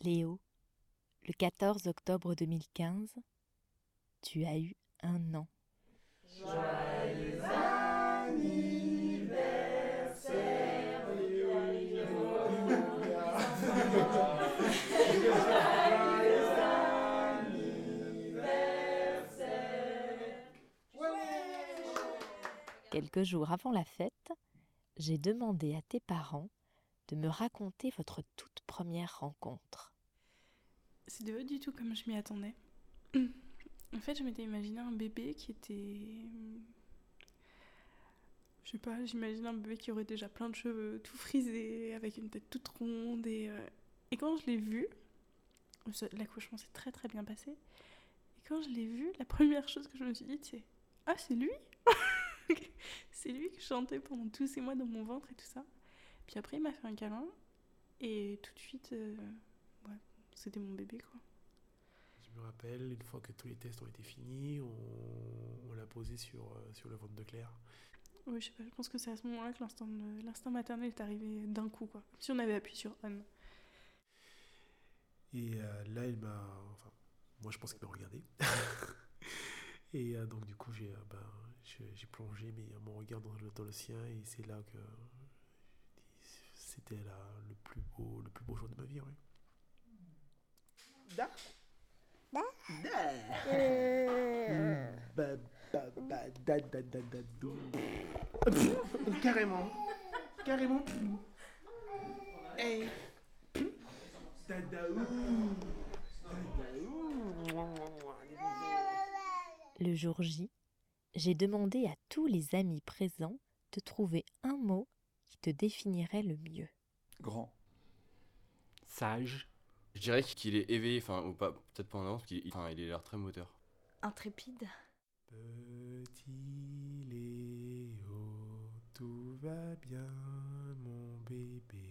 Léo, le 14 octobre 2015, tu as eu un an. Joyeux anniversaire, Quelques jours avant la fête, j'ai demandé à tes parents de me raconter votre toute première rencontre. C'est de du tout comme je m'y attendais. En fait, je m'étais imaginé un bébé qui était. Je sais pas, j'imagine un bébé qui aurait déjà plein de cheveux tout frisés, avec une tête toute ronde. Et, euh, et quand je l'ai vu, l'accouchement s'est très très bien passé. Et quand je l'ai vu, la première chose que je me suis dit, c'est Ah, c'est lui c'est lui qui chantait pendant tous ces mois dans mon ventre et tout ça. Puis après, il m'a fait un câlin. Et tout de suite, euh, ouais, c'était mon bébé, quoi. Je me rappelle, une fois que tous les tests ont été finis, on, l'a posé sur, euh, sur le ventre de Claire. Oui, je sais pas, je pense que c'est à ce moment-là que l'instinct maternel est arrivé d'un coup, quoi. Comme si on avait appuyé sur on. Et euh, là, il m'a. Enfin, moi, je pense qu'il m'a regardé. et donc, du coup, j'ai ben, j'ai plongé mais, mon regard dans le, dans le sien et c'est là que c'était le plus beau le plus beau jour de ma vie oui. Da. Da. Da. da, da, da, Carrément. Carrément. Hey. Le jour J, j'ai demandé à tous les amis présents de trouver un mot qui te définirait le mieux. Grand. Sage. Je dirais qu'il est éveillé, enfin, ou pas, peut-être pas en avance, parce qu'il enfin, il a l'air très moteur. Intrépide. Petit Léo, tout va bien, mon bébé.